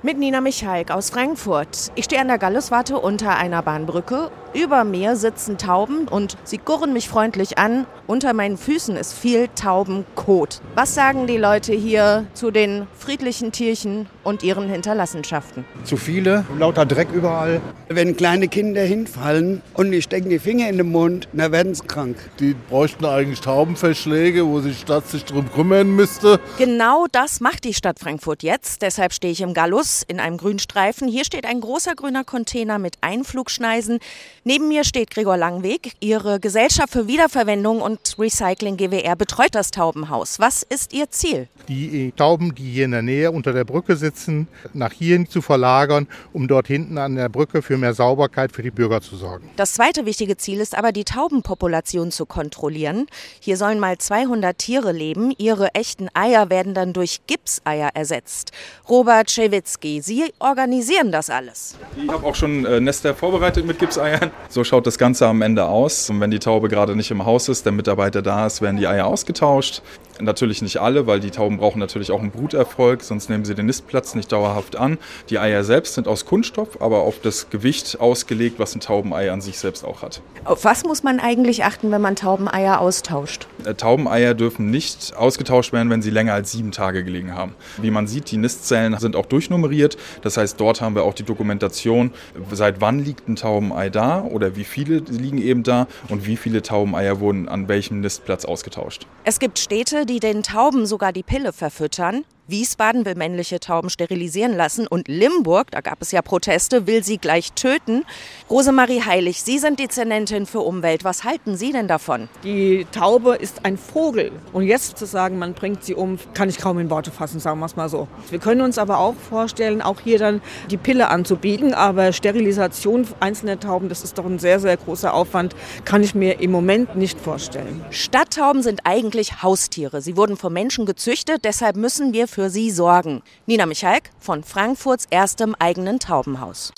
Mit Nina Michalk aus Frankfurt. Ich stehe an der Galluswarte unter einer Bahnbrücke. Über mir sitzen Tauben und sie gurren mich freundlich an. Unter meinen Füßen ist viel Taubenkot. Was sagen die Leute hier zu den friedlichen Tierchen und ihren Hinterlassenschaften? Zu viele, lauter Dreck überall. Wenn kleine Kinder hinfallen und die stecken die Finger in den Mund, dann werden sie krank. Die bräuchten eigentlich Taubenverschläge, wo sich die Stadt sich drum kümmern müsste. Genau das macht die Stadt Frankfurt jetzt. Deshalb stehe ich im Gallus in einem Grünstreifen. Hier steht ein großer grüner Container mit Einflugschneisen. Neben mir steht Gregor Langweg. Ihre Gesellschaft für Wiederverwendung und Recycling GWR betreut das Taubenhaus. Was ist Ihr Ziel? Die Tauben, die hier in der Nähe unter der Brücke sitzen, nach hier zu verlagern, um dort hinten an der Brücke für mehr Sauberkeit für die Bürger zu sorgen. Das zweite wichtige Ziel ist aber, die Taubenpopulation zu kontrollieren. Hier sollen mal 200 Tiere leben. Ihre echten Eier werden dann durch Gipseier ersetzt. Robert Schewitzki. Sie organisieren das alles. Ich habe auch schon äh, Nester vorbereitet mit Gipseiern. So schaut das Ganze am Ende aus. Und wenn die Taube gerade nicht im Haus ist, der Mitarbeiter da ist, werden die Eier ausgetauscht. Natürlich nicht alle, weil die Tauben brauchen natürlich auch einen Bruterfolg, sonst nehmen sie den Nistplatz nicht dauerhaft an. Die Eier selbst sind aus Kunststoff, aber auf das Gewicht ausgelegt, was ein Taubenei an sich selbst auch hat. Auf was muss man eigentlich achten, wenn man Taubeneier austauscht? Äh, Taubeneier dürfen nicht ausgetauscht werden, wenn sie länger als sieben Tage gelegen haben. Wie man sieht, die Nistzellen sind auch durchnummeriert. Das heißt, dort haben wir auch die Dokumentation, seit wann liegt ein Taubenei da oder wie viele liegen eben da und wie viele Taubeneier wurden an welchem Nistplatz ausgetauscht. Es gibt Städte, die den Tauben sogar die Pille verfüttern. Wiesbaden will männliche Tauben sterilisieren lassen und Limburg, da gab es ja Proteste, will sie gleich töten. Rosemarie Heilig, Sie sind Dezernentin für Umwelt. Was halten Sie denn davon? Die Taube ist ein Vogel. Und jetzt zu sagen, man bringt sie um, kann ich kaum in Worte fassen, sagen wir es mal so. Wir können uns aber auch vorstellen, auch hier dann die Pille anzubieten. Aber Sterilisation einzelner Tauben, das ist doch ein sehr, sehr großer Aufwand, kann ich mir im Moment nicht vorstellen. Stadttauben sind eigentlich Haustiere. Sie wurden vom Menschen gezüchtet, deshalb müssen wir für sie sorgen. Nina Michalk von Frankfurts erstem eigenen Taubenhaus.